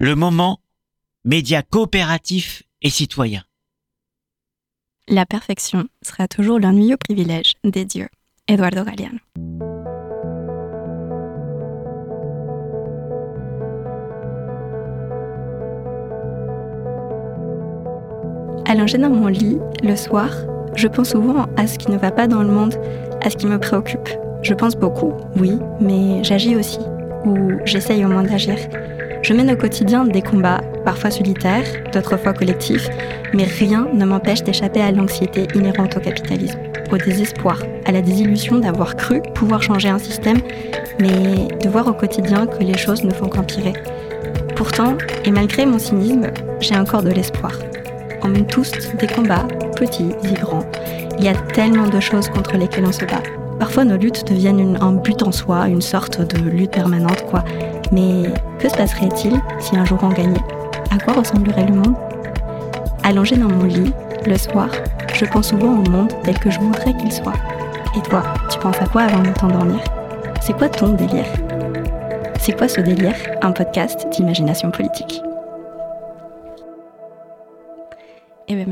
le moment média coopératif et citoyen. La perfection sera toujours l'ennuyeux privilège des dieux. Eduardo Galeano. Allongé dans mon lit, le soir, je pense souvent à ce qui ne va pas dans le monde, à ce qui me préoccupe. Je pense beaucoup, oui, mais j'agis aussi, ou j'essaye au moins d'agir. Je mène au quotidien des combats, parfois solitaires, d'autres fois collectifs, mais rien ne m'empêche d'échapper à l'anxiété inhérente au capitalisme, au désespoir, à la désillusion d'avoir cru pouvoir changer un système, mais de voir au quotidien que les choses ne font qu'empirer. Pourtant, et malgré mon cynisme, j'ai encore de l'espoir. On mène tous des combats, petits et grands. Il y a tellement de choses contre lesquelles on se bat. Parfois, nos luttes deviennent un but en soi, une sorte de lutte permanente, quoi. Mais que se passerait-il si un jour on gagnait? À quoi ressemblerait le monde? Allongé dans mon lit, le soir, je pense souvent au monde tel que je voudrais qu'il soit. Et toi, tu penses à quoi avant de t'endormir? C'est quoi ton délire? C'est quoi ce délire? Un podcast d'imagination politique.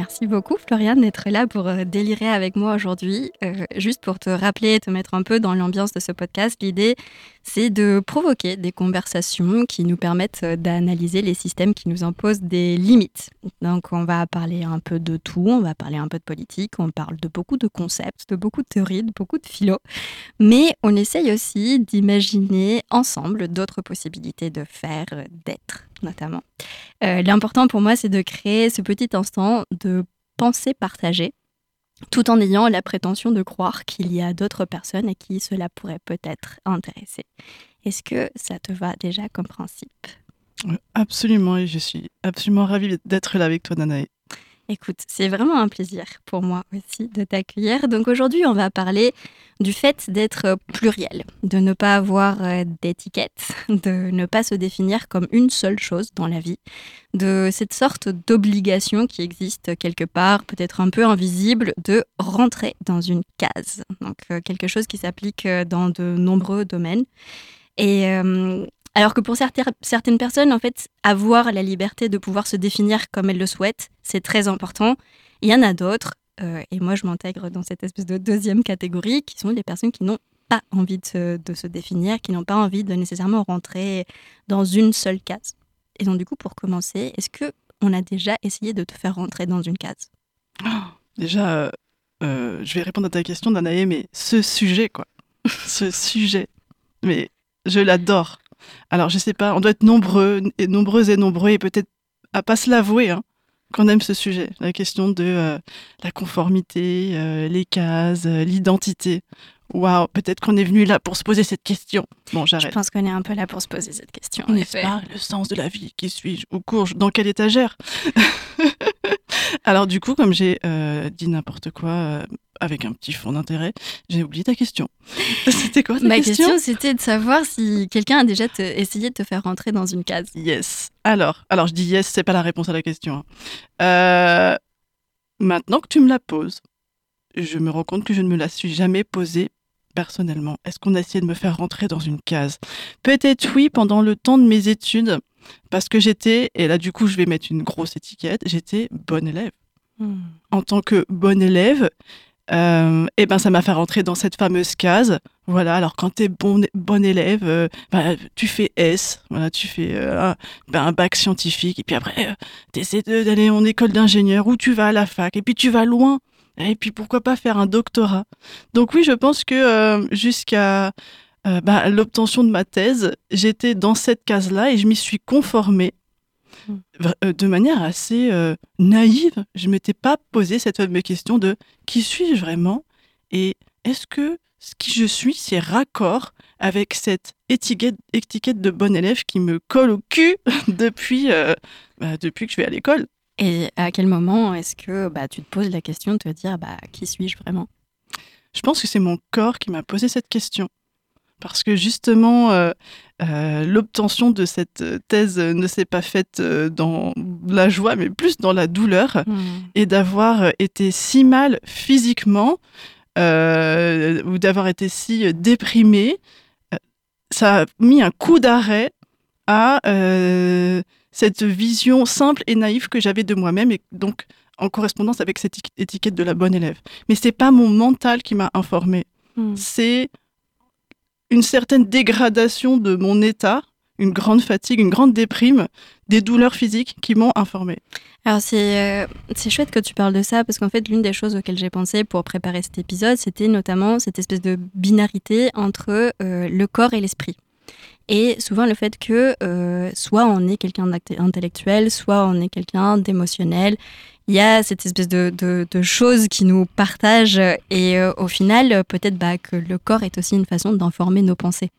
Merci beaucoup, Floriane, d'être là pour euh, délirer avec moi aujourd'hui. Euh, juste pour te rappeler, te mettre un peu dans l'ambiance de ce podcast, l'idée, c'est de provoquer des conversations qui nous permettent euh, d'analyser les systèmes qui nous imposent des limites. Donc, on va parler un peu de tout, on va parler un peu de politique, on parle de beaucoup de concepts, de beaucoup de théories, de beaucoup de philo, mais on essaye aussi d'imaginer ensemble d'autres possibilités de faire, d'être notamment. Euh, l'important pour moi, c'est de créer ce petit instant de pensée partagée, tout en ayant la prétention de croire qu'il y a d'autres personnes à qui cela pourrait peut-être intéresser. Est-ce que ça te va déjà comme principe? Absolument, et je suis absolument ravie d'être là avec toi, Nanae. Écoute, c'est vraiment un plaisir pour moi aussi de t'accueillir. Donc aujourd'hui, on va parler du fait d'être pluriel, de ne pas avoir euh, d'étiquette, de ne pas se définir comme une seule chose dans la vie, de cette sorte d'obligation qui existe quelque part, peut-être un peu invisible, de rentrer dans une case. Donc euh, quelque chose qui s'applique euh, dans de nombreux domaines. Et alors que pour certaines personnes, en fait, avoir la liberté de pouvoir se définir comme elles le souhaitent, c'est très important. Il y en a d'autres, euh, et moi je m'intègre dans cette espèce de deuxième catégorie, qui sont les personnes qui n'ont pas envie de se, définir, qui n'ont pas envie de nécessairement rentrer dans une seule case. Et donc du coup, pour commencer, est-ce que on a déjà essayé de te faire rentrer dans une case? Déjà, euh, euh, je vais répondre à ta question, Danae, mais ce sujet, quoi, ce sujet, mais je l'adore. Alors, je sais pas, on doit être nombreux, et nombreuses et nombreux, et peut-être à pas se l'avouer, hein, qu'on aime ce sujet. La question de euh, la conformité, euh, les cases, euh, l'identité. Waouh, peut-être qu'on est venu là pour se poser cette question. Bon, j'arrête. Je pense qu'on est un peu là pour se poser cette question. N'est-ce pas le sens de la vie Qui suis-je Où cours Dans quelle étagère? Alors du coup, comme j'ai dit n'importe quoi avec un petit fond d'intérêt. J'ai oublié ta question. c'était quoi ta Ma question, c'était de savoir si quelqu'un a déjà essayé de te faire rentrer dans une case. Yes. Alors, alors je dis yes, c'est pas la réponse à la question. Hein. Euh, maintenant que tu me la poses, je me rends compte que je ne me la suis jamais posée personnellement. Est-ce qu'on a essayé de me faire rentrer dans une case? Peut-être oui pendant le temps de mes études, parce que j'étais, et là du coup je vais mettre une grosse étiquette, j'étais bonne élève. Hmm. En tant que bonne élève, euh, et ben ça m'a fait rentrer dans cette fameuse case. Voilà, alors quand tu es bon, bon élève, euh, bah, tu fais S, voilà, tu fais euh, ben, un bac scientifique, et puis après, tu essaies d'aller en école d'ingénieur, ou tu vas à la fac, et puis tu vas loin, et puis pourquoi pas faire un doctorat? Donc oui, je pense que jusqu'à bah, l'obtention de ma thèse, j'étais dans cette case-là, et je m'y suis conformée. Euh, de manière assez euh, naïve, je ne m'étais pas posé cette fameuse question de qui suis-je vraiment et est-ce que ce qui je suis, c'est raccord avec cette étiquette, étiquette de bon élève qui me colle au cul depuis, euh, bah, depuis que je vais à l'école? Et à quel moment est-ce que bah, tu te poses la question de te dire bah, qui suis-je vraiment? Je pense que c'est mon corps qui m'a posé cette question parce que justement, euh, euh, l'obtention de cette thèse ne s'est pas faite euh, dans la joie, mais plus dans la douleur, hmm. et d'avoir été si mal physiquement, ou d'avoir été si déprimé, ça a mis un coup d'arrêt à cette vision simple et naïve que j'avais de moi-même et donc en correspondance avec cette étiquette de la bonne élève. Mais c'est pas mon mental qui m'a informé. Hmm. C'est une certaine dégradation de mon état, une grande fatigue, une grande déprime, des douleurs physiques qui m'ont informé. Alors c'est euh, c'est chouette que tu parles de ça parce qu'en fait l'une des choses auxquelles j'ai pensé pour préparer cet épisode c'était notamment cette espèce de binarité entre euh, le corps et l'esprit. Et souvent le fait que euh, soit on est quelqu'un d'intellectuel, soit on est quelqu'un d'émotionnel. Il y a cette espèce de, de, choses qui nous partagent et au final peut-être bah, que le corps est aussi une façon d'informer nos pensées.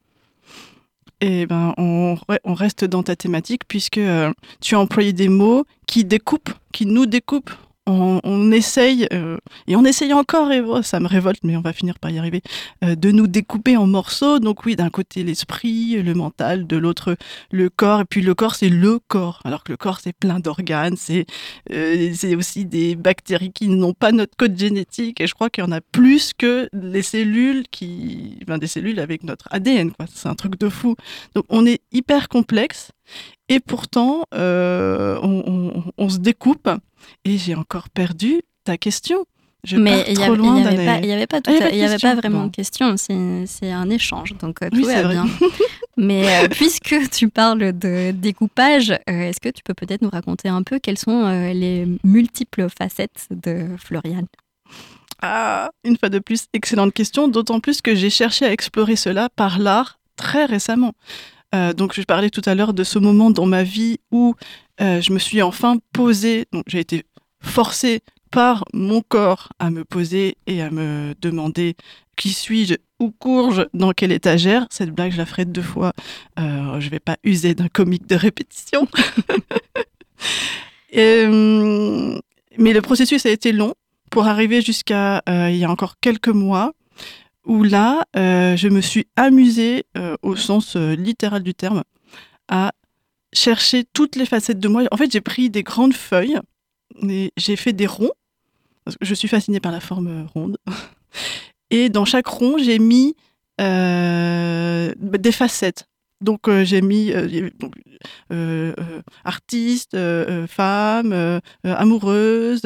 Et ben, on, on, reste dans ta thématique puisque euh, tu as employé des mots qui découpent, qui nous découpent on, essaye, euh, et on essaye encore, et ça me révolte, mais on va finir par y arriver, euh, de nous découper en morceaux. Donc oui, d'un côté l'esprit, le mental, de l'autre le corps, et puis le corps c'est le corps, alors que le corps c'est plein d'organes, c'est euh, aussi des bactéries qui n'ont pas notre code génétique, et je crois qu'il y en a plus que les cellules qui, ben, des cellules avec notre ADN. C'est un truc de fou. Donc on est hyper complexe. Et pourtant, on, se découpe. Et j'ai encore perdu ta question. Je Mais il n'y avait, avait, pas, y avait pas vraiment de question, c'est un échange, donc euh, tout va bien. Mais euh, puisque tu parles de découpage, euh, est-ce que tu peux peut-être nous raconter un peu quelles sont les multiples facettes de Floriane? Ah, une fois de plus, excellente question, d'autant plus que j'ai cherché à explorer cela par l'art très récemment. Donc, je parlais tout à l'heure de ce moment dans ma vie où euh, je me suis enfin posée, donc j'ai été forcée par mon corps à me poser et à me demander qui suis-je, où cours-je, dans quelle étagère. Cette blague, je la ferai deux fois. Euh, je vais pas user d'un comique de répétition. Euh, mais le processus a été long pour arriver jusqu'à euh, il y a encore quelques mois où là, je me suis amusée au sens littéral du terme à chercher toutes les facettes de moi. En fait, j'ai pris des grandes feuilles et j'ai fait des ronds. Parce que je suis fascinée par la forme ronde. Et dans chaque rond, j'ai mis euh, des facettes. Donc euh, j'ai mis euh, artiste, femme, amoureuse,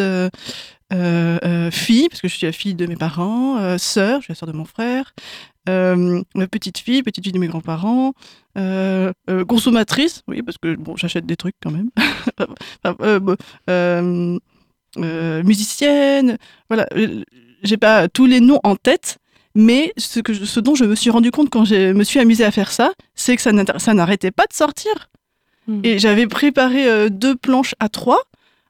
fille, parce que je suis la fille de mes parents, sœur, je suis la sœur de mon frère, euh, petite fille, petite fille de mes grands-parents, euh, euh, consommatrice, oui, parce que bon, j'achète des trucs quand même, euh, musicienne, voilà, j'ai pas tous les noms en tête, mais ce, que ce dont je me suis rendu compte quand je me suis amusée à faire ça, c'est que ça n'arrêtait pas de sortir. Hmm. Et j'avais préparé deux planches à trois,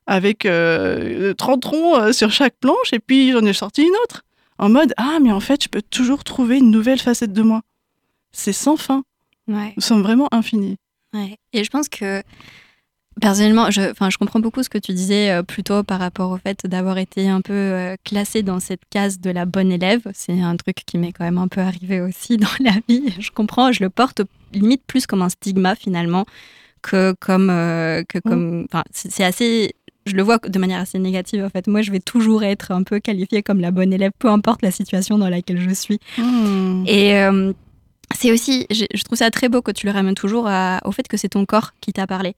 avec 30 ronds sur chaque planche, et puis j'en ai sorti une autre en mode ah mais en fait je peux toujours trouver une nouvelle facette de moi. C'est sans fin. Nous sommes vraiment infinis. Et je pense que personnellement, je, enfin, je comprends beaucoup ce que tu disais euh, plutôt par rapport au fait d'avoir été un peu euh, classé dans cette case de la bonne élève. C'est un truc qui m'est quand même un peu arrivé aussi dans la vie. Je comprends, je le porte limite plus comme un stigma finalement que comme euh, que comme. Enfin, c'est assez je le vois de manière assez négative en fait. Moi, je vais toujours être un peu qualifiée comme la bonne élève, peu importe la situation dans laquelle je suis. Hmm. Et euh, c'est aussi, je, trouve ça très beau que tu le ramènes toujours au fait que c'est ton corps qui t'a parlé.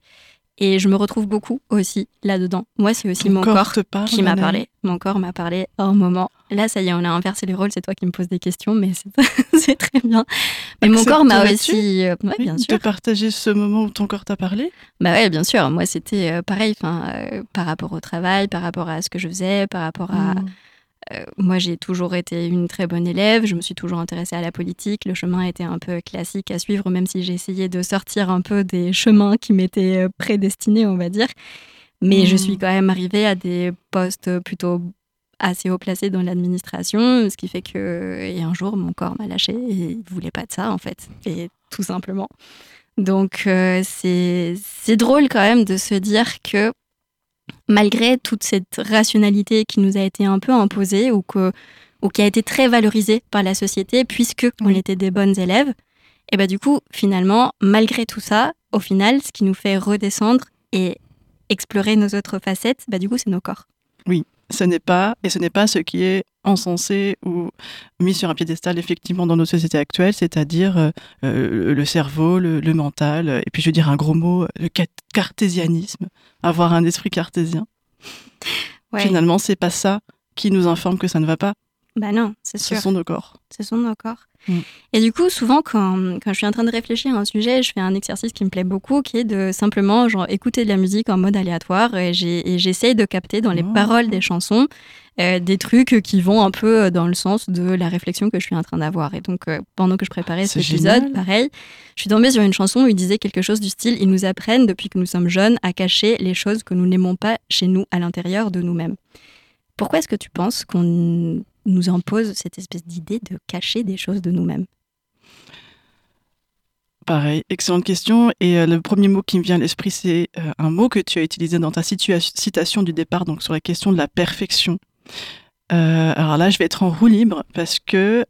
Et je me retrouve beaucoup aussi là-dedans. Moi, c'est aussi mon corps, qui m'a parlé. Mon corps m'a parlé un moment. Là, ça y est, on a inversé les rôles. C'est toi qui me poses des questions, mais c'est très bien. Mais mon corps m'a aussi. Euh, bien sûr. De partager ce moment où ton corps t'a parlé Bah ouais, bien sûr. Moi, c'était euh, pareil. Enfin, euh, par rapport au travail, par rapport à ce que je faisais, par rapport à. Hmm. Euh, moi, j'ai toujours été une très bonne élève. Je me suis toujours intéressée à la politique. Le chemin était un peu classique à suivre, même si j'ai essayé de sortir un peu des chemins qui m'étaient euh, prédestinés, on va dire. Mais je suis quand même arrivée à des postes plutôt assez haut placés dans l'administration, ce qui fait que et un jour mon corps m'a lâché et il voulait pas de ça en fait, et tout simplement. Donc euh, c'est drôle quand même de se dire que malgré toute cette rationalité qui nous a été un peu imposée ou, que, ou qui a été très valorisée par la société puisque on était des bonnes élèves, et bah du coup, finalement, malgré tout ça, au final, ce qui nous fait redescendre et explorer nos autres facettes, bah du coup, c'est nos corps. Oui, ce n'est pas, et ce n'est pas ce qui est encensé ou mis sur un piédestal effectivement dans nos sociétés actuelles, c'est-à-dire euh, euh, le cerveau, le, mental, et puis je veux dire un gros mot, le cartésianisme, avoir un esprit cartésien. Finalement, c'est pas ça qui nous informe que ça ne va pas. Bah non, c'est sûr. Ce sont nos corps. Ce sont nos corps. Et du coup, souvent, quand, quand, je suis en train de réfléchir à un sujet, je fais un exercice qui me plaît beaucoup, qui est de simplement genre, écouter de la musique en mode aléatoire. Et j'essaye de capter dans les oh. paroles des chansons euh, des trucs qui vont un peu dans le sens de la réflexion que je suis en train d'avoir. Et donc, euh, pendant que je préparais cet épisode, pareil, je suis tombée sur une chanson où il disait quelque chose du style Ils nous apprennent, depuis que nous sommes jeunes, à cacher les choses que nous n'aimons pas chez nous, à l'intérieur de nous-mêmes. Pourquoi est-ce que tu penses qu'on nous impose cette espèce d'idée de cacher des choses de nous-mêmes Pareil, excellente question. Et euh, le premier mot qui me vient à l'esprit, c'est euh, un mot que tu as utilisé dans ta citation du départ, donc sur la question de la perfection. Euh, alors là, je vais être en roue libre parce que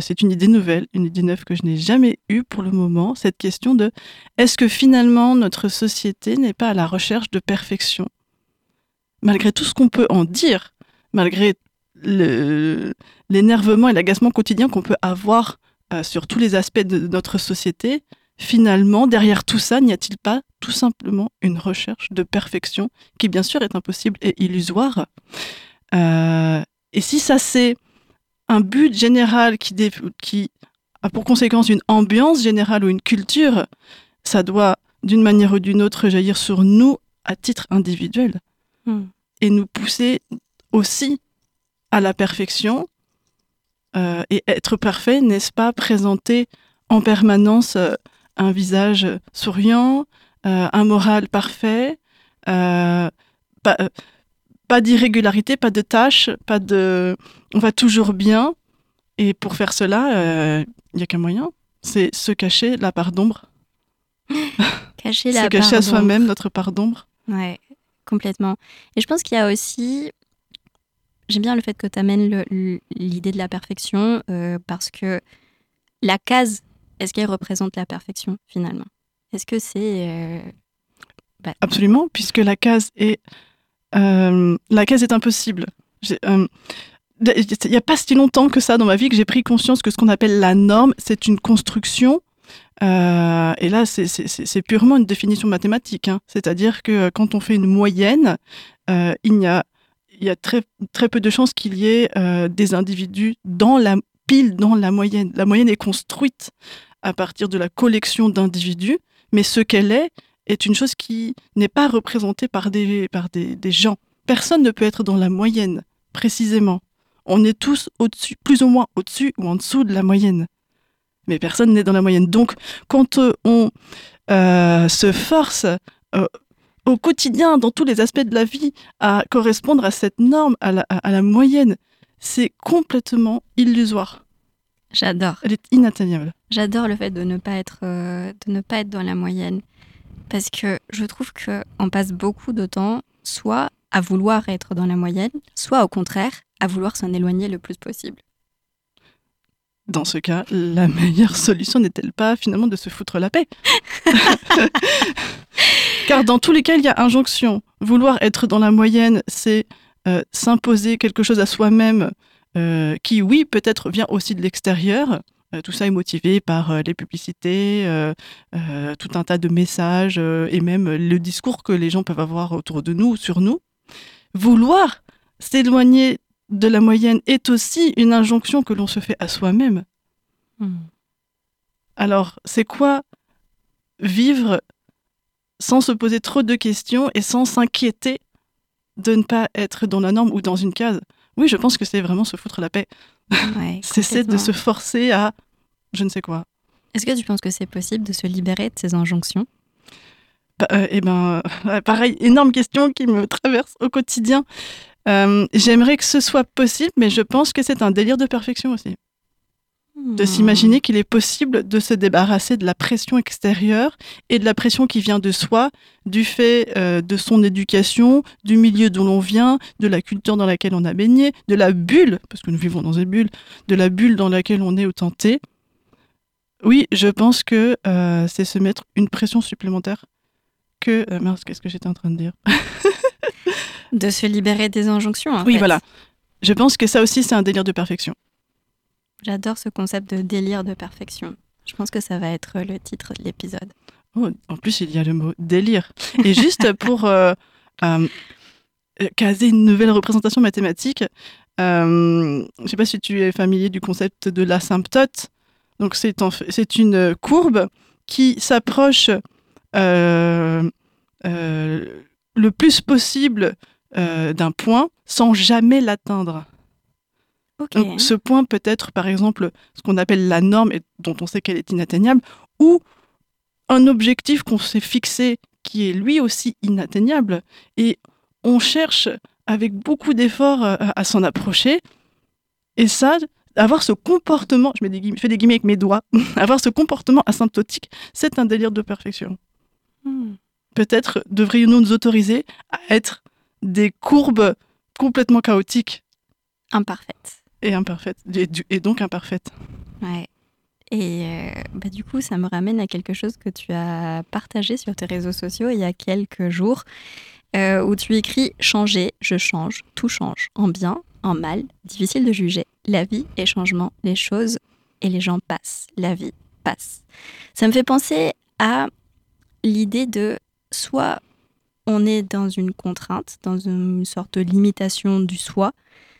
c'est une idée nouvelle, une idée neuve que je n'ai jamais eue pour le moment. Cette question de est-ce que finalement notre société n'est pas à la recherche de perfection? Malgré tout ce qu'on peut en dire, malgré l'énervement et l'agacement quotidien qu'on peut avoir euh, sur tous les aspects de notre société, finalement, derrière tout ça, n'y a-t-il pas tout simplement une recherche de perfection qui, bien sûr, est impossible et illusoire? Euh, Et si ça, c'est un but général qui, qui a pour conséquence une ambiance générale ou une culture, ça doit, d'une manière ou d'une autre, jaillir sur nous à titre individuel hmm. et nous pousser aussi à la perfection. Euh, et être parfait, n'est-ce pas présenter en permanence euh, un visage souriant, euh, un moral parfait, pas, pas d'irrégularité, pas de tâches, pas de... On va toujours bien. Et pour faire cela, il n'y a qu'un moyen, c'est se cacher la part d'ombre. Cacher la se cacher à soi-même notre part d'ombre. Ouais, complètement. Et je pense qu'il y a aussi J'aime bien le fait que tu amènes l'idée de la perfection euh, parce que la case, est-ce qu'elle représente la perfection finalement? Est-ce que c'est... Euh, bah, Absolument, puisque la case est, euh, la case est impossible. Il n'y a pas si longtemps que ça dans ma vie que j'ai pris conscience que ce qu'on appelle la norme, c'est une construction. et là, c'est purement une définition mathématique. Hein. C'est-à-dire que quand on fait une moyenne, il n'y a il y a très, très peu de chances qu'il y ait euh, des individus dans la pile, dans la moyenne. La moyenne est construite à partir de la collection d'individus, mais ce qu'elle est est une chose qui n'est pas représentée par des, par des, gens. Personne ne peut être dans la moyenne, précisément. On est tous au-dessus, plus ou moins au-dessus ou en dessous de la moyenne. Mais personne n'est dans la moyenne. Donc, quand euh, on euh, se force au quotidien, dans tous les aspects de la vie, à correspondre à cette norme, à la, moyenne. C'est complètement illusoire. J'adore. Elle est inatteignable. J'adore le fait de ne pas être, euh, de ne pas être dans la moyenne, parce que je trouve que on passe beaucoup de temps soit à vouloir être dans la moyenne, soit au contraire à vouloir s'en éloigner le plus possible. Dans ce cas, la meilleure solution n'est-elle pas finalement de se foutre la paix Car dans tous les cas, il y a injonction. Vouloir être dans la moyenne, c'est euh, s'imposer quelque chose à soi-même euh, qui, oui, peut-être vient aussi de l'extérieur. Euh, tout ça est motivé par les publicités, tout un tas de messages et même le discours que les gens peuvent avoir autour de nous, sur nous. Vouloir s'éloigner de la moyenne est aussi une injonction que l'on se fait à soi-même. Hmm. Alors, c'est quoi vivre sans se poser trop de questions et sans s'inquiéter de ne pas être dans la norme ou dans une case? Oui, je pense que c'est vraiment se foutre la paix. Cesser de se forcer à je ne sais quoi. Est-ce que tu penses que c'est possible de se libérer de ces injonctions? Bah, euh, Eh ben, pareil, énorme question qui me traverse au quotidien. Euh, j'aimerais que ce soit possible, mais je pense que c'est un délire de perfection aussi. De s'imaginer qu'il est possible de se débarrasser de la pression extérieure et de la pression qui vient de soi, du fait euh, de son éducation, du milieu d'où l'on vient, de la culture dans laquelle on a baigné, de la bulle, parce que nous vivons dans une bulle, de la bulle dans laquelle on est autenté. Oui, je pense que euh, c'est se mettre une pression supplémentaire que... Euh, qu'est-ce que j'étais en train de dire? De se libérer des injonctions. En oui, fait. voilà. Je pense que ça aussi, c'est un délire de perfection. J'adore ce concept de délire de perfection. Je pense que ça va être le titre de l'épisode. Oh, en plus, il y a le mot délire. Et juste pour euh, euh, caser une nouvelle représentation mathématique, euh, je ne sais pas si tu es familier du concept de l'asymptote. Donc, c'est en fait- c'est une courbe qui s'approche le plus possible euh, d'un point sans jamais l'atteindre. Donc, ce point peut être, par exemple, ce qu'on appelle la norme et dont on sait qu'elle est inatteignable, ou un objectif qu'on s'est fixé qui est lui aussi inatteignable. Et on cherche avec beaucoup d'efforts euh, à s'en approcher. Et ça, avoir ce comportement, je mets des je fais des guillemets avec mes doigts, avoir ce comportement asymptotique, c'est un délire de perfection. Hmm. Peut-être devrions-nous nous autoriser à être des courbes complètement chaotiques et imparfaites, et, du- et donc imparfaites. Ouais. Et euh, bah, du coup, ça me ramène à quelque chose que tu as partagé sur tes réseaux sociaux il y a quelques jours, euh, où tu écris Changer, je change, tout change, en bien, en mal, difficile de juger. La vie est changement, les choses et les gens passent, la vie passe. Ça me fait penser à l'idée de soit on est dans une contrainte, dans une sorte de limitation du soi,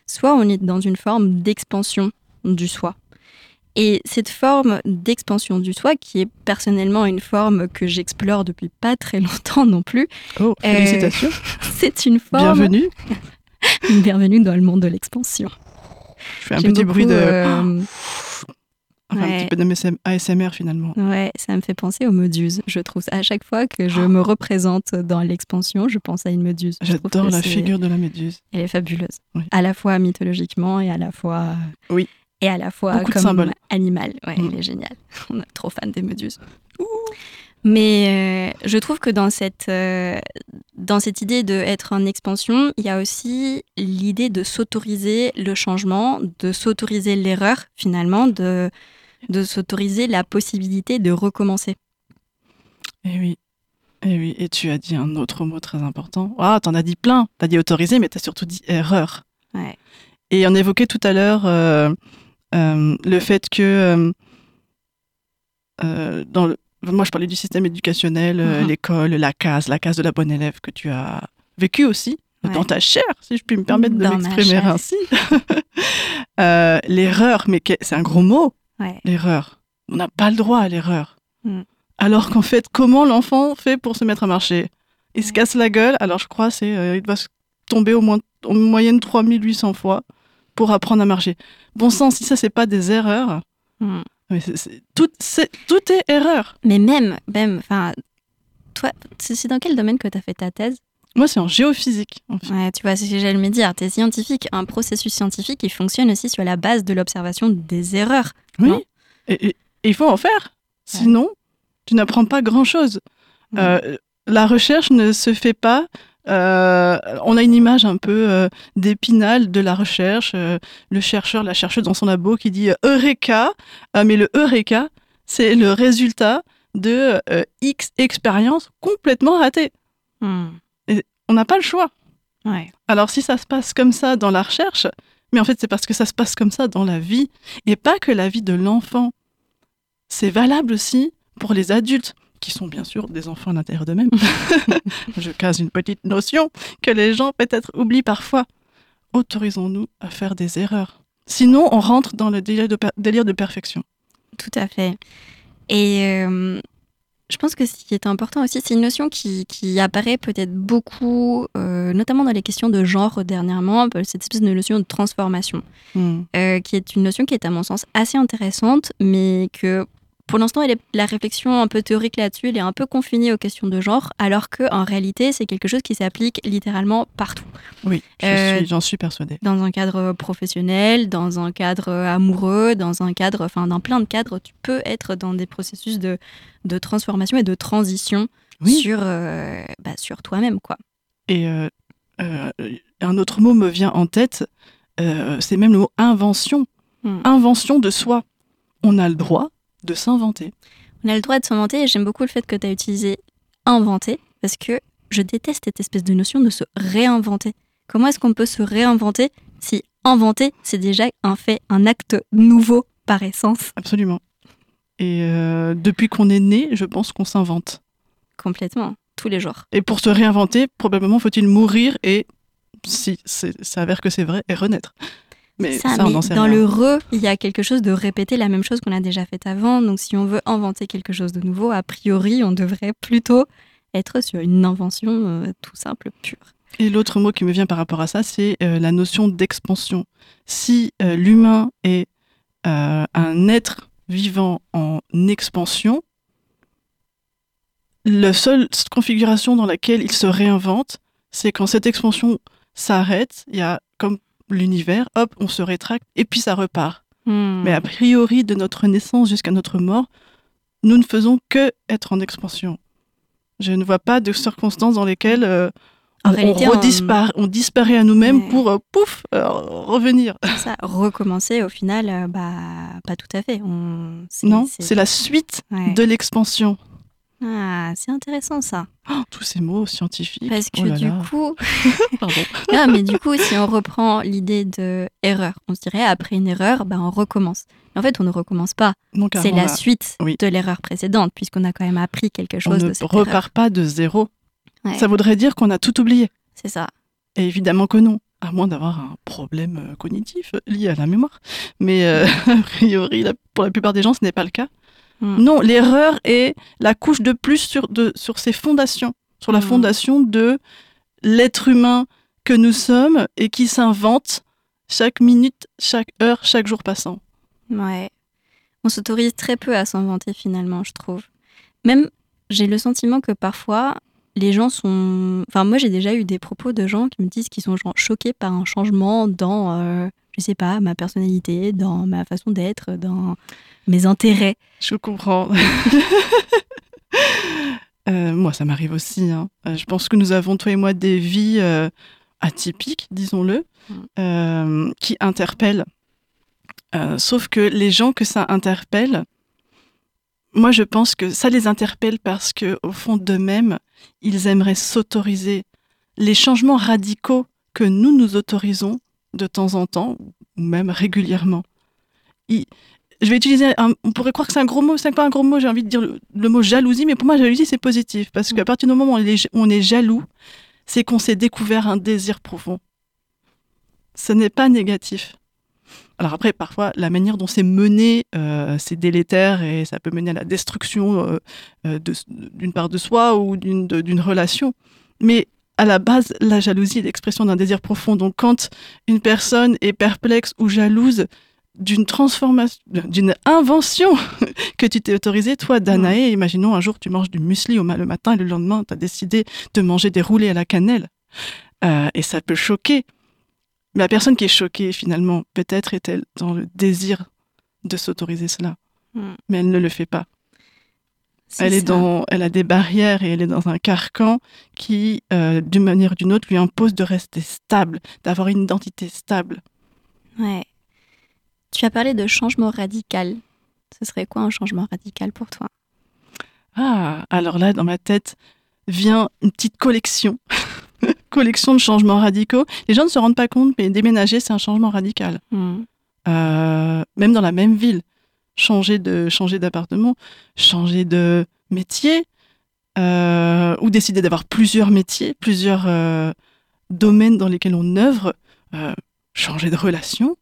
soit on est dans une forme d'expansion du soi. Et cette forme d'expansion du soi, qui est personnellement une forme que j'explore depuis pas très longtemps non plus, Oh, Euh, c'est une forme. bienvenue. Bienvenue dans le monde de l'expansion. Je fais un petit bruit de. euh, Enfin, un petit peu de ASMR finalement. Ouais, ça me fait penser aux méduses. Je trouve ça à chaque fois que je Oh. me représente dans l'expansion, je pense à une méduse. J'adore la figure de la méduse. Elle est fabuleuse. Oui. À la fois mythologiquement et à la fois. Oui. Et à la fois Beaucoup comme animal. Ouais, Mm. elle est géniale. On est trop fan des méduses. Mais euh, je trouve que dans cette, euh, dans cette idée d'être en expansion, il y a aussi l'idée de s'autoriser le changement, de s'autoriser l'erreur finalement, de, de s'autoriser la possibilité de recommencer. Et oui. Et oui. Et tu as dit un autre mot très important. Ah, t'en as dit plein. T'as dit autorisé, mais t'as surtout dit erreur. Ouais. Et on évoquait tout à l'heure euh, euh, le fait que euh, dans le, moi je parlais du système éducationnel, Mhm. l'école, la case, la case de la bonne élève que tu as vécu aussi Ouais. dans ta chair, si je puis me permettre de m'exprimer ainsi. L'erreur, mais c'est un gros mot, Ouais. l'erreur. On n'a pas le droit à l'erreur. Mm. Alors qu'en fait, comment l'enfant fait pour se mettre à marcher? Il se casse la gueule, alors je crois c'est euh, il doit se tomber au moins en moyenne 3800 fois pour apprendre à marcher. Bon sang, si ça c'est pas des erreurs, Mm. mais tout, c'est- tout est erreur. Mais même, même, enfin, toi, c'est c'est dans quel domaine que tu as fait ta thèse? Moi c'est en géophysique. en fait. Ouais, tu vois, c'est ce que j'allais me dire. T'es scientifique, un processus scientifique qui fonctionne aussi sur la base de l'observation des erreurs. Oui. Et, il faut en faire. Sinon, tu n'apprends pas grand-chose. Euh, la recherche ne se fait pas. euh, on a une image un peu euh, d'épinal de la recherche. euh, le chercheur, la chercheuse dans son labo qui dit Eureka. Mais le Eureka, c'est le résultat de X expériences complètement ratées. Hmm. On n'a pas le choix. Ouais. Alors si ça se passe comme ça dans la recherche, mais en fait c'est parce que ça se passe comme ça dans la vie, et pas que la vie de l'enfant. C'est valable aussi pour les adultes, qui sont bien sûr des enfants à l'intérieur d'eux-mêmes. Je case une petite notion que les gens peut-être oublient parfois. Autorisons-nous à faire des erreurs. Sinon, on rentre dans le délire de, per- délire de perfection. Tout à fait. Et euh, je pense que ce qui est important aussi, c'est une notion qui, qui apparaît peut-être beaucoup, euh, notamment dans les questions de genre dernièrement, cette espèce de notion de transformation, Hmm. euh, qui est une notion qui est à mon sens assez intéressante, mais que pour l'instant, la réflexion un peu théorique là-dessus, elle est un peu confinée aux questions de genre, alors qu'en réalité, c'est quelque chose qui s'applique littéralement partout. Oui, Euh, suis- j'en suis persuadée. dans un cadre professionnel, dans un cadre amoureux, dans un cadre, enfin, dans plein de cadres, tu peux être dans des processus de, de transformation et de transition Oui. sur, euh, bah, sur toi-même, quoi. Et euh, un autre mot me vient en tête, c'est même le mot invention. Hmm. Invention de soi. On a le droit de s'inventer. On a le droit de s'inventer et j'aime beaucoup le fait que tu as utilisé inventer parce que je déteste cette espèce de notion de se réinventer. Comment est-ce qu'on peut se réinventer si inventer, c'est déjà un fait, un acte nouveau par essence? Absolument. Et euh, depuis qu'on est né, je pense qu'on s'invente. Complètement, tous les jours. Et pour se réinventer, probablement faut-il mourir et, si ça s'avère que c'est vrai, et renaître. Mais, ça, dans le re, il y a quelque chose de répéter la même chose qu'on a déjà fait avant. Donc si on veut inventer quelque chose de nouveau, a priori, on devrait plutôt être sur une invention euh, tout simple, pure. Et l'autre mot qui me vient par rapport à ça, c'est euh, la notion d'expansion. Si euh, l'humain est un être vivant en expansion, la seule configuration dans laquelle il se réinvente, c'est quand cette expansion s'arrête, il y a comme l'univers, hop, on se rétracte et puis ça repart. Hmm. Mais a priori, de notre naissance jusqu'à notre mort, nous ne faisons que être en expansion. Je ne vois pas de circonstances dans lesquelles euh, on, on... disparaît à nous-mêmes pour euh, pouf euh, revenir. Ça, recommencer au final, bah pas tout à fait. Non, c'est la suite de l'expansion. Ah, c'est intéressant ça. Oh, tous ces mots scientifiques. Parce que oh du coup, non, mais du coup, si on reprend l'idée de erreur, on se dirait après une erreur, bah, on recommence. en fait, on ne recommence pas. C'est la suite de l'erreur précédente, puisqu'on a quand même appris quelque chose. On ne repart pas de zéro. Ça voudrait dire qu'on a tout oublié. C'est ça. Et évidemment que non, à moins d'avoir un problème euh, cognitif lié à la mémoire. Mais euh, a priori, pour la plupart des gens, ce n'est pas le cas. Hmm. Non, l'erreur est la couche de plus sur, de, sur ses fondations, sur la hmm. fondation de l'être humain que nous sommes et qui s'invente chaque minute, chaque heure, chaque jour passant. Ouais. On s'autorise très peu à s'inventer finalement, je trouve. Même, j'ai le sentiment que parfois, les gens sont. Enfin, moi, j'ai déjà eu des propos de gens qui me disent qu'ils sont choqués par un changement dans, euh, je sais pas, ma personnalité, dans ma façon d'être, dans mes intérêts. Je comprends. Euh, moi, ça m'arrive aussi. Hein. Euh, je pense que nous avons, toi et moi, des vies euh, atypiques, disons-le, mm. qui interpellent. sauf que les gens que ça interpelle, moi, je pense que ça les interpelle parce que, au fond d'eux-mêmes, ils aimeraient s'autoriser les changements radicaux que nous nous autorisons de temps en temps, ou même régulièrement. Je vais utiliser, on pourrait croire que c'est un gros mot, c'est pas un gros mot, j'ai envie de dire le, mot jalousie, mais pour moi, jalousie, c'est positif. Parce qu'à partir du moment où on est, on est jaloux, c'est qu'on s'est découvert un désir profond. Ce n'est pas négatif. Alors après, parfois, la manière dont c'est mené, euh, c'est délétère et ça peut mener à la destruction euh, euh, d'une part de soi ou d'une relation. Mais à la base, la jalousie est l'expression d'un désir profond. Donc quand une personne est perplexe ou jalouse, d'une transformation, d'une invention que tu t'es autorisée, toi, Danae. Imaginons un jour, tu manges du muesli au le matin et le lendemain, tu as décidé de manger des roulés à la cannelle. Euh, et ça peut choquer. Mais la personne qui est choquée, finalement, peut-être est-elle dans le désir de s'autoriser cela. Hmm. Mais elle ne le fait pas. Elle, est dans, elle a des barrières et elle est dans un carcan qui, euh, d'une manière ou d'une autre, lui impose de rester stable, d'avoir une identité stable. Ouais. Tu as parlé de changement radical. Ce serait quoi un changement radical pour toi? Ah, alors là, dans ma tête vient une petite collection. collection de changements radicaux. Les gens ne se rendent pas compte, mais déménager, c'est un changement radical. Hmm. Euh, même dans la même ville. Changer de changer d'appartement, changer de métier, euh, ou décider d'avoir plusieurs métiers, plusieurs euh, domaines dans lesquels on œuvre, changer de relation,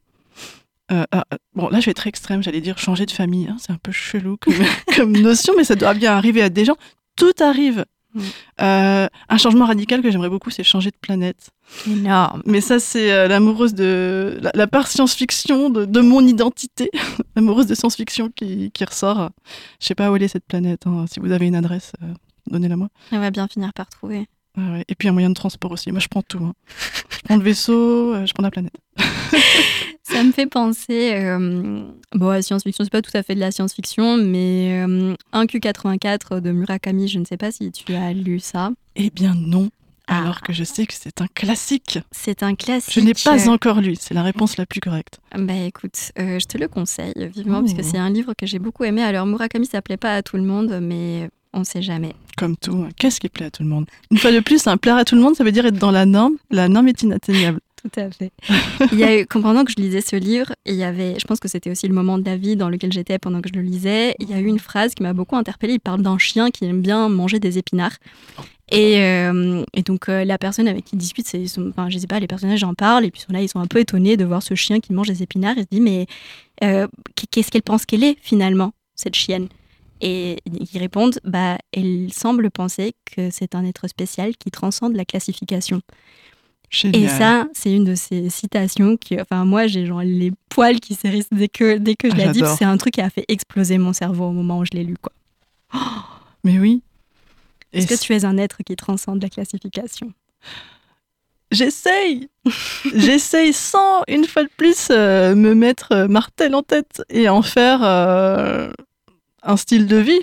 euh, ah, euh, bon, là, je vais être extrême, j'allais dire changer de famille. Hein, c'est un peu chelou comme, notion, mais ça doit bien arriver à des gens. Tout arrive. Euh, un changement radical que j'aimerais beaucoup, c'est changer de planète. Énorme. Mais ça, c'est l'amoureuse de la, part science-fiction de, mon identité, l'amoureuse de science-fiction qui, ressort. Je sais pas où elle est cette planète. Hein. Si vous avez une adresse, donnez-la moi. Elle va bien finir par trouver. Et puis un moyen de transport aussi. Moi, je prends tout. Hein. Je prends le vaisseau, je prends la planète. Ça me fait penser, euh, bon, science-fiction, c'est pas tout à fait de la science-fiction, mais euh, un Q84 de Murakami, je ne sais pas si tu as lu ça. Eh bien non, ah. alors que je sais que c'est un classique. C'est un classique. Je n'ai pas encore lu, c'est la réponse la plus correcte. Bah écoute, euh, je te le conseille vivement, parce que oh. c'est un livre que j'ai beaucoup aimé. Alors Murakami, ça plaît pas à tout le monde, mais On sait jamais. Comme tout, hein. qu'est-ce qui plaît à tout le monde? Une fois de plus, un plaire à tout le monde, ça veut dire être dans la norme. La norme est inatteignable. Tout à fait. il y a eu, pendant que je lisais ce livre, il y avait, je pense que c'était aussi le moment de la vie dans lequel j'étais pendant que je le lisais, il y a eu une phrase qui m'a beaucoup interpellée. Il parle d'un chien qui aime bien manger des épinards. Et, euh, et donc euh, la personne avec qui il discute, c'est, enfin, sais pas, les personnages en parlent et puis sont là, ils sont un peu étonnés de voir ce chien qui mange des épinards. Il se dit mais euh, qu'est-ce qu'elle pense qu'elle est finalement cette chienne? Et ils répondent bah elle semble penser que c'est un être spécial qui transcende la classification. Génial. Et ça, c'est une de ces citations qui, enfin, moi, j'ai genre les poils qui s'érissent dès que, dès que je la dis. C'est un truc qui a fait exploser mon cerveau au moment où je l'ai lu, quoi. Mais oui. Est-ce que tu es un être qui transcende la classification? J'essaye J'essaye sans, une fois de plus, euh, me mettre euh, martel en tête et en faire euh, un style de vie.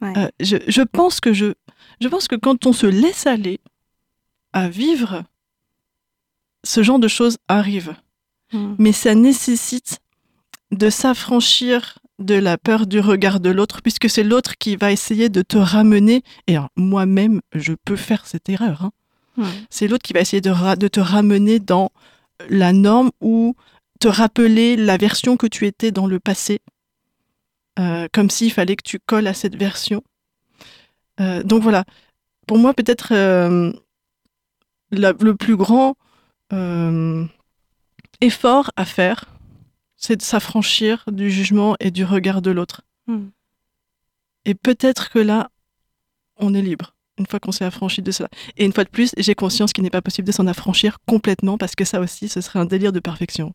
Ouais. Euh, je, je pense que je, je pense que quand on se laisse aller à vivre, ce genre de choses arrive. Hmm. Mais ça nécessite de s'affranchir de la peur du regard de l'autre, puisque c'est l'autre qui va essayer de te ramener. Et moi-même, je peux faire cette erreur. hein. Ouais. C'est l'autre qui va essayer de, ra- de te ramener dans la norme ou te rappeler la version que tu étais dans le passé, Euh, comme s'il fallait que tu colles à cette version. Euh, donc voilà, pour moi peut-être euh, le plus grand euh, effort à faire, c'est de s'affranchir du jugement et du regard de l'autre. Hmm. Et peut-être que là, on est libre, une fois qu'on s'est affranchi de cela. Et une fois de plus, j'ai conscience qu'il n'est pas possible de s'en affranchir complètement, parce que ça aussi, ce serait un délire de perfection.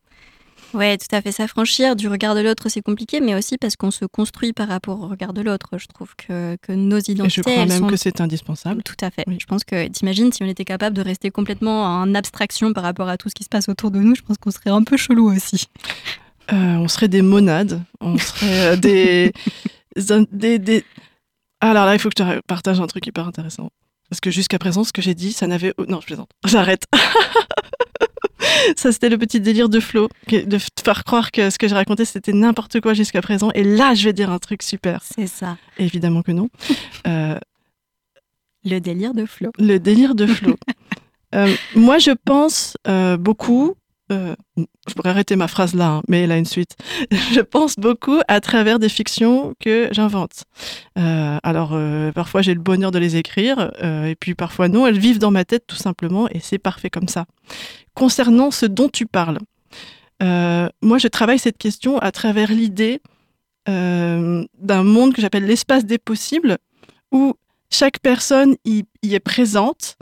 Ouais, tout à fait. S'affranchir du regard de l'autre, c'est compliqué, mais aussi parce qu'on se construit par rapport au regard de l'autre. Je trouve que, que nos Et je identités, crois même sont que c'est indispensable. Tout à fait. Oui. Je pense que, t'imagines, si on était capable de rester complètement en abstraction par rapport à tout ce qui se passe autour de nous, je pense qu'on serait un peu chelou aussi. Euh, on serait des monades, on serait euh, des, des, des- Alors là, il faut que je te partage un truc hyper intéressant. Parce que jusqu'à présent, ce que j'ai dit, ça n'avait... Non, je plaisante. J'arrête. ça, c'était le petit délire de Flo, de faire croire que ce que j'ai raconté, c'était n'importe quoi jusqu'à présent. Et là, je vais dire un truc super. C'est ça. Évidemment que non. Euh, Le délire de Flo. le délire de Flo. Euh, moi, je pense euh, beaucoup. Euh, je pourrais arrêter ma phrase là, hein, mais elle a une suite. Je pense beaucoup à travers des fictions que j'invente. Euh, alors, euh, parfois, j'ai le bonheur de les écrire, et puis parfois non. Elles vivent dans ma tête tout simplement, et c'est parfait comme ça. Concernant ce dont tu parles, moi, je travaille cette question à travers l'idée d'un monde que j'appelle l'espace des possibles, où chaque personne y est présente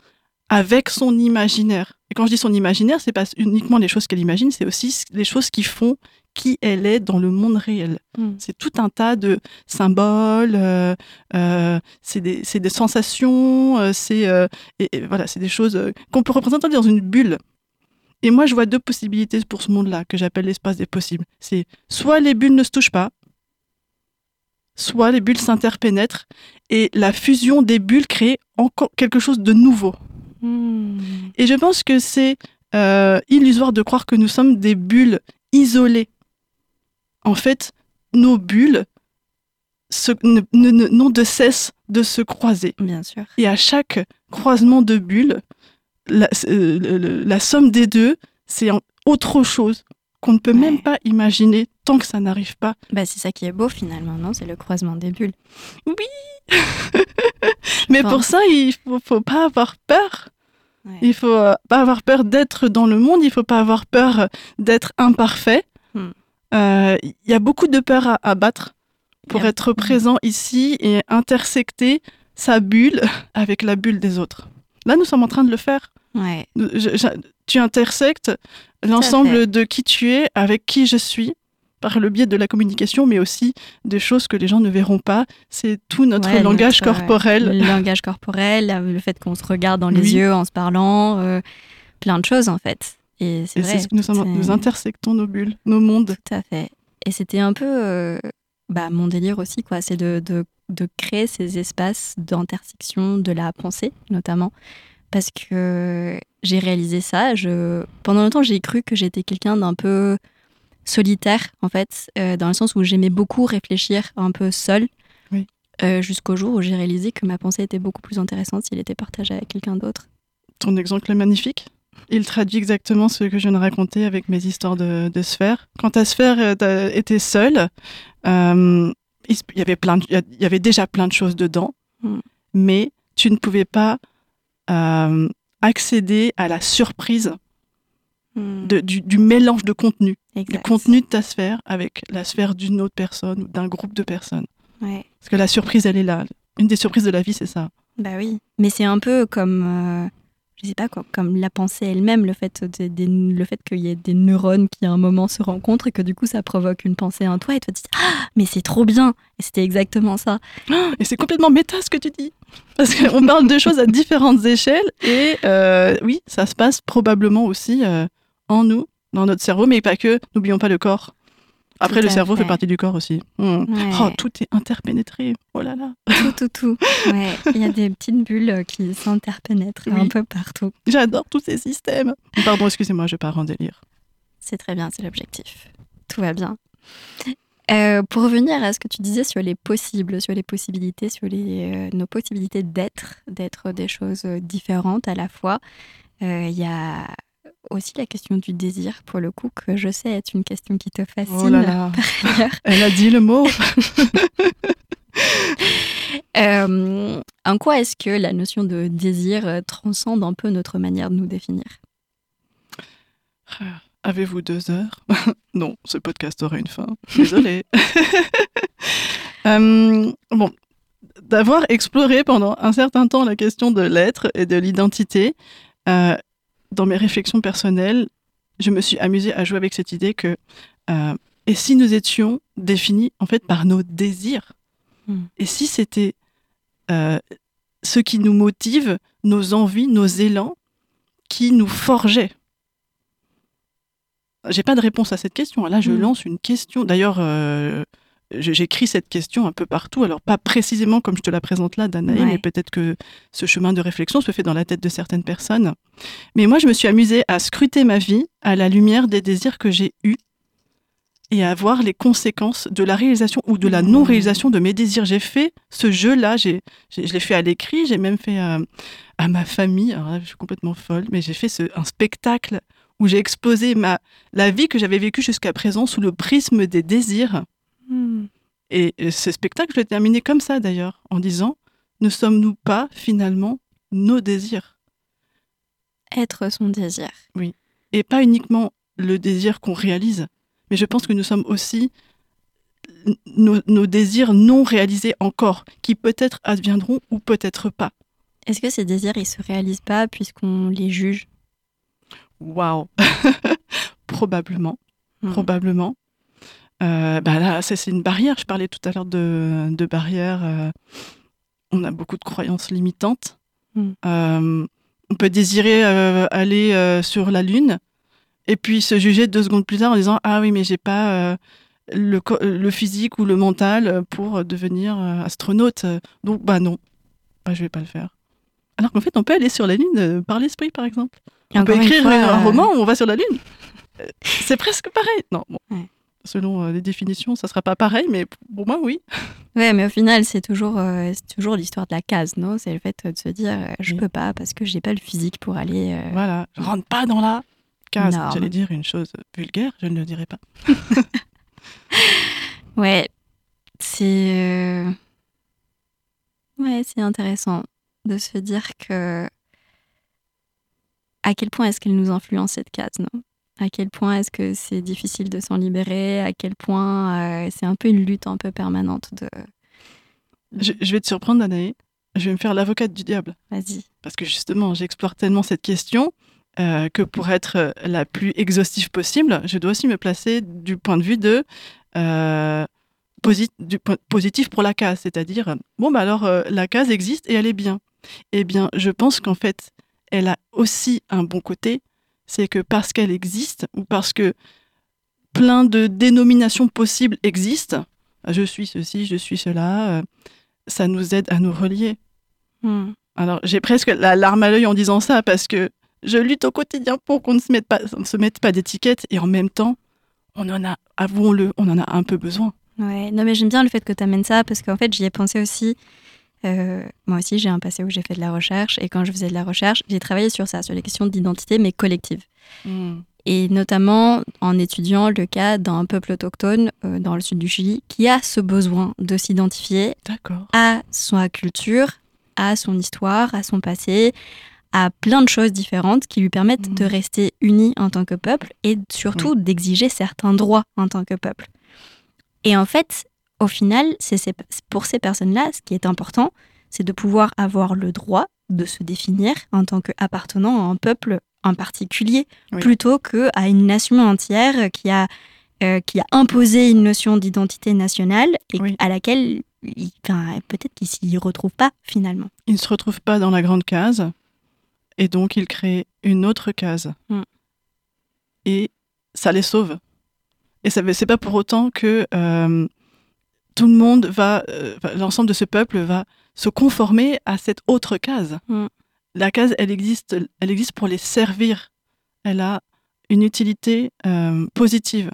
avec son imaginaire. Quand je dis son imaginaire, c'est pas uniquement les choses qu'elle imagine, c'est aussi les choses qui font qui elle est dans le monde réel. Mm. C'est tout un tas de symboles, euh, euh, c'est des, sensations, euh, c'est et- et voilà, c'est des choses qu'on peut représenter dans une bulle. Et moi, je vois deux possibilités pour ce monde-là que j'appelle l'espace des possibles. C'est soit les bulles ne se touchent pas, soit les bulles s'interpénètrent et la fusion des bulles crée encore quelque chose de nouveau. Et je pense que c'est euh, illusoire de croire que nous sommes des bulles isolées. En fait, nos bulles ne- ne- ne- n'ont de cesse de se croiser. Bien sûr. Et à chaque croisement de bulles, la, euh, la somme des deux, c'est autre chose qu'on ne peut Ouais. même pas imaginer tant que ça n'arrive pas. Bah, c'est ça qui est beau finalement, non? C'est le croisement des bulles. Mais Enfin. pour ça, il faut, faut pas avoir peur. Ouais. Il faut euh, pas avoir peur d'être dans le monde, il faut pas avoir peur euh, d'être imparfait. Hmm. Euh, Il y a beaucoup de peur à abattre pour Il y a- être présent ici et intersecter sa bulle avec la bulle des autres. Là, nous sommes en train de le faire. Ouais. Je- je- tu intersectes l'ensemble de qui tu es avec qui je suis par le biais de la communication, mais aussi des choses que les gens ne verront pas. C'est tout notre Ouais, langage notre, euh, corporel. Le langage corporel, le fait qu'on se regarde dans les Oui. yeux en se parlant, euh, plein de choses en fait. Et c'est vrai. ce que nous, sommes, nous intersectons nos bulles, nos mondes. Tout à fait. Et c'était un peu euh, bah, mon délire aussi, quoi. C'est de, de, de créer ces espaces d'intersection de la pensée, notamment. Parce que j'ai réalisé ça. Je... Pendant longtemps, j'ai cru que j'étais quelqu'un d'un peu solitaire, en fait, euh, dans le sens où j'aimais beaucoup réfléchir un peu seul. Oui. euh, jusqu'au jour où j'ai réalisé que ma pensée était beaucoup plus intéressante s'il était partagé avec quelqu'un d'autre. Ton exemple est magnifique. Il traduit exactement ce que je viens de raconter avec mes histoires de, de sphère. Quand ta sphère euh, était seule, euh, il y avait plein, de- il y avait déjà plein de choses dedans, Mm. mais tu ne pouvais pas euh, accéder à la surprise de- du, du mélange de contenu, Exact. contenu de ta sphère avec la sphère d'une autre personne ou d'un groupe de personnes. Ouais. Parce que la surprise, elle est là. Une des surprises de la vie, c'est ça. Bah oui. Mais c'est un peu comme, euh, je sais pas quoi, comme la pensée elle-même, le fait, de- des- le fait qu'il y ait des neurones qui à un moment se rencontrent et que du coup ça provoque une pensée en toi et toi tu te dis ah mais c'est trop bien et c'était exactement ça. Et c'est complètement méta ce que tu dis. Parce qu'on parle de choses à différentes échelles. Et euh, oui, ça se passe probablement aussi euh, en nous, dans notre cerveau, mais pas que. N'oublions pas le corps. Après, Tout le cerveau fait. fait. partie du corps aussi. Hmm. Ouais. Oh, tout est interpénétré. Oh là là. Tout tout tout. Ouais. Il y a des petites bulles euh, qui s'interpénètrent Oui. un peu partout. J'adore tous ces systèmes. Pardon, excusez-moi, je pars en délire. C'est très bien, c'est l'objectif. Tout va bien. Euh, pour revenir à ce que tu disais sur les possibles, sur les possibilités, sur les, euh, nos possibilités d'être, d'être des choses différentes à la fois, euh, il y a aussi la question du désir, pour le coup, que je sais être une question qui te fascine. Oh là là. par ailleurs. Elle a dit le mot. Euh, en quoi est-ce que la notion de désir euh, transcende un peu notre manière de nous définir? Avez-vous deux heures? Non, ce podcast aura une fin. Désolée. Euh, bon, d'avoir exploré pendant un certain temps la question de l'être et de l'identité, euh, dans mes réflexions personnelles, je me suis amusée à jouer avec cette idée que euh, et si nous étions définis en fait par nos désirs Hmm. Et si c'était euh, ce qui nous motive, nos envies, nos élans, qui nous forgeaient? J'ai pas de réponse à cette question. Là, je Hmm. lance une question. D'ailleurs, euh, j'écris cette question un peu partout. Alors, pas précisément comme je te la présente là, Danaï, Ouais. mais peut-être que ce chemin de réflexion se fait dans la tête de certaines personnes. Mais moi, je me suis amusée à scruter ma vie à la lumière des désirs que j'ai eus et à voir les conséquences de la réalisation ou de la Mmh. non-réalisation de mes désirs. J'ai fait ce jeu-là, j'ai, j'ai- je l'ai fait à l'écrit, j'ai même fait à, à ma famille. Alors là, je suis complètement folle, mais j'ai fait ce- un spectacle où j'ai exposé ma, la vie que j'avais vécue jusqu'à présent sous le prisme des désirs. Et ce spectacle, je l'ai terminé comme ça d'ailleurs, en disant Ne sommes-nous pas finalement nos désirs? Être son désir. Et pas uniquement le désir qu'on réalise, mais je pense que nous sommes aussi nos désirs non réalisés encore, qui peut-être adviendront ou peut-être pas. Est-ce que ces désirs, ils se réalisent pas puisqu'on les juge? Waouh Probablement, Hmm. probablement. Euh, bah là, c'est une barrière. Je parlais tout à l'heure de, de barrières. euh, on a beaucoup de croyances limitantes. Hmm. Euh, on peut désirer aller sur la Lune et puis se juger deux secondes plus tard en disant Ah oui, mais j'ai pas le, physique ou le mental pour devenir astronaute. Donc, bah non, bah, je vais pas le faire. Alors qu'en fait, on peut aller sur la Lune par l'esprit, par exemple. Et On peut écrire fois, un roman où on va sur la Lune. C'est presque pareil. Non, bon. Ouais. Selon euh, les définitions, ça sera pas pareil, mais pour moi, oui. Ouais, mais au final, c'est toujours, euh, toujours l'histoire de la case, non? C'est le fait de se dire, euh, je Oui. peux pas parce que j'ai pas le physique pour aller. euh, Voilà, je rentre pas dans la case. J'allais dire une chose vulgaire, je ne le dirai pas. Ouais, c'est. euh, Ouais, c'est intéressant de se dire que. À quel point est-ce qu'elle nous influence cette case, non? À quel point est-ce que c'est difficile de s'en libérer? À quel point euh, c'est un peu une lutte un peu permanente de. Je, je vais te surprendre, Danae. Je vais me faire l'avocate du diable. Vas-y. Parce que justement, j'explore tellement cette question euh, que pour être euh, la plus exhaustive possible, je dois aussi me placer du point de vue de euh, du positif pour la case, c'est-à-dire bon bah alors la case existe et elle est bien. Eh bien, je pense qu'en fait, elle a aussi un bon côté, c'est que parce qu'elle existe ou parce que plein de dénominations possibles existent, je suis ceci, je suis cela, euh, ça nous aide à nous relier. Hmm. Alors, j'ai presque la larme à l'œil en disant ça parce que je lutte au quotidien pour qu'on ne se mette pas, on ne se mette pas d'étiquette et en même temps, on en a, avouons-le, on en a un peu besoin. Ouais, non mais j'aime bien le fait que tu amènes ça parce qu'en fait j'y ai pensé aussi. Euh, moi aussi j'ai un passé où j'ai fait de la recherche et quand je faisais de la recherche j'ai travaillé sur ça, sur les questions d'identité mais collective. Hmm. Et notamment en étudiant le cas d'un peuple autochtone euh, dans le sud du Chili qui a ce besoin de s'identifier à sa culture, à son histoire, à son passé, à plein de choses différentes qui lui permettent de rester unis en tant que peuple et surtout d'exiger certains droits en tant que peuple. Et en fait, au final, c'est ces- pour ces personnes-là, ce qui est important, c'est de pouvoir avoir le droit de se définir en tant qu'appartenant à un peuple en particulier, Oui. plutôt qu'à une nation entière qui a, euh, qui a imposé une notion d'identité nationale et Oui. à laquelle enfin, peut-être qu'ils s'y retrouvent pas finalement. Ils ne se retrouvent pas dans la grande case et donc ils créent une autre case. Mm. Et ça les sauve. Et ça c'est pas pour autant que euh, tout le monde va, euh, l'ensemble de ce peuple va se conformer à cette autre case. Mm. La case, elle existe, elle existe pour les servir. Elle a une utilité euh, positive.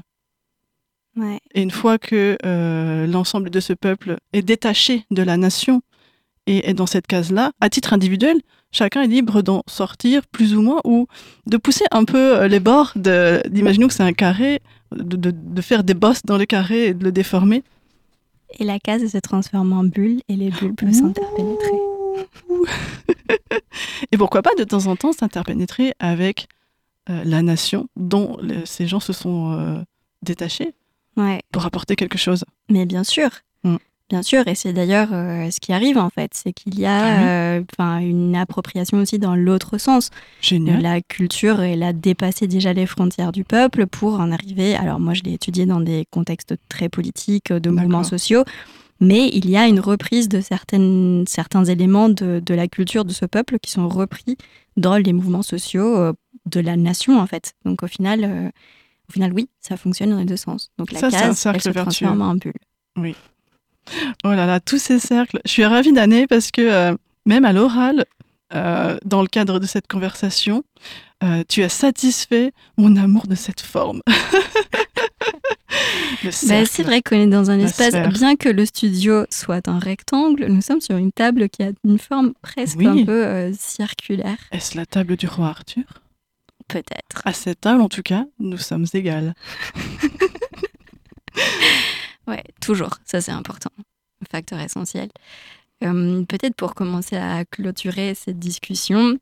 Ouais. Et une fois que euh, l'ensemble de ce peuple est détaché de la nation et est dans cette case-là, à titre individuel, chacun est libre d'en sortir plus ou moins ou de pousser un peu les bords, d'imaginons que c'est un carré, de, de- de faire des bosses dans le carré et de le déformer. Et la case se transforme en bulle et les bulles peuvent s'interpénétrer. et pourquoi pas de temps en temps s'interpénétrer avec euh, la nation dont le- ces gens se sont euh, détachés Ouais, pour apporter quelque chose. mais bien sûr. Mm. Bien sûr, et c'est d'ailleurs euh, ce qui arrive en fait, c'est qu'il y Ah a euh, enfin, une appropriation aussi dans l'autre sens. Génial. La culture, elle a dépassé déjà les frontières du peuple pour en arriver. Alors moi, je l'ai étudié dans des contextes très politiques, de mouvements sociaux, mais il y a une reprise de certaines, certains éléments de, de la culture de ce peuple qui sont repris dans les mouvements sociaux euh, de la nation en fait. Donc au final, euh, au final, oui, ça fonctionne dans les deux sens. Donc la Ça, un case, cercle elle se vertueux. transforme en bulle. Oh là là, tous ces cercles. Je suis ravie d'Anne parce que euh, même à l'oral, euh, dans le cadre de cette conversation, euh, tu as satisfait mon amour de cette forme. Bah, c'est vrai qu'on est dans un espace, sphère. bien que le studio soit un rectangle, nous sommes sur une table qui a une forme presque Oui. un peu circulaire, Est-ce la table du roi Arthur? Peut-être. À cette table, en tout cas, nous sommes égales. Ouais, toujours, ça c'est important, un facteur essentiel. Euh, peut-être pour commencer à clôturer cette discussion,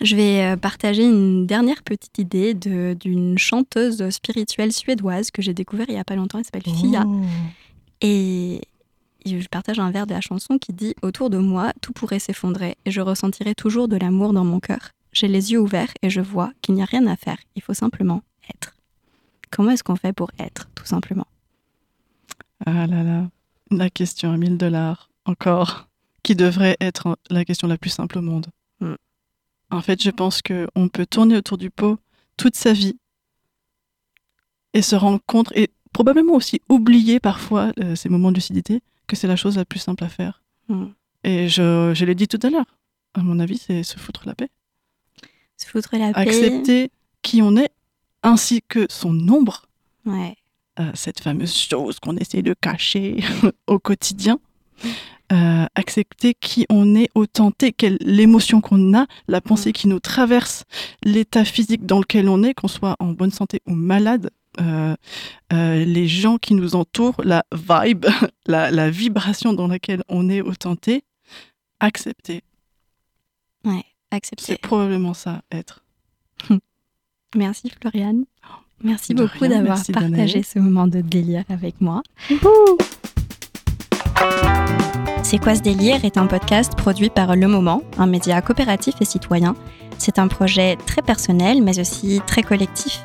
je vais euh, partager une dernière petite idée d'une chanteuse spirituelle suédoise que j'ai découvert il y a pas longtemps, elle s'appelle Fia. Oh. Et je partage un vers de la chanson qui dit Autour de moi, tout pourrait s'effondrer et je ressentirai toujours de l'amour dans mon cœur. J'ai les yeux ouverts et je vois qu'il n'y a rien à faire. Il faut simplement être. Comment est-ce qu'on fait pour être, tout simplement? Ah là là, la question à 1000 dollars, encore, qui devrait être la question la plus simple au monde. Mm. En fait, je pense qu'on peut tourner autour du pot toute sa vie et se rendre compte, et probablement aussi oublier parfois euh, ces moments de lucidité, que c'est la chose la plus simple à faire. Mm. Et je, je l'ai dit tout à l'heure, à mon avis, c'est se foutre la paix. Se foutre la paix. Accepter qui on est, ainsi que son nombre, Ouais. Euh, cette fameuse chose qu'on essaie de cacher au quotidien. Euh, accepter qui on est, autant est, quelle l'émotion qu'on a, la pensée qui nous traverse, l'état physique dans lequel on est, qu'on soit en bonne santé ou malade, euh, euh, les gens qui nous entourent, la vibe, la, la vibration dans laquelle on est est, accepter. Ouais. Accepter. C'est probablement ça, être. Merci Floriane. Merci De beaucoup d'avoir partagé ce moment de délire avec moi. C'est quoi ce délire est un podcast produit par Le Moment, un média coopératif et citoyen. C'est un projet très personnel mais aussi très collectif.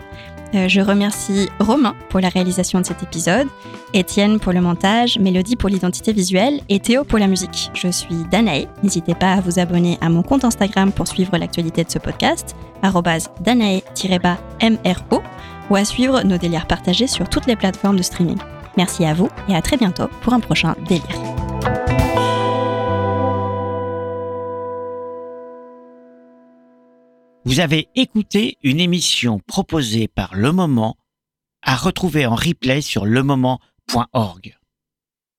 Euh, je remercie Romain pour la réalisation de cet épisode, Étienne pour le montage, Mélodie pour l'identité visuelle et Théo pour la musique. Je suis Danae. N'hésitez pas à vous abonner à mon compte Instagram pour suivre l'actualité de ce podcast, danae-mro, ou à suivre nos délires partagés sur toutes les plateformes de streaming. Merci à vous et à très bientôt pour un prochain délire. Vous avez écouté une émission proposée par Le Moment à retrouver en replay sur lemoment.org.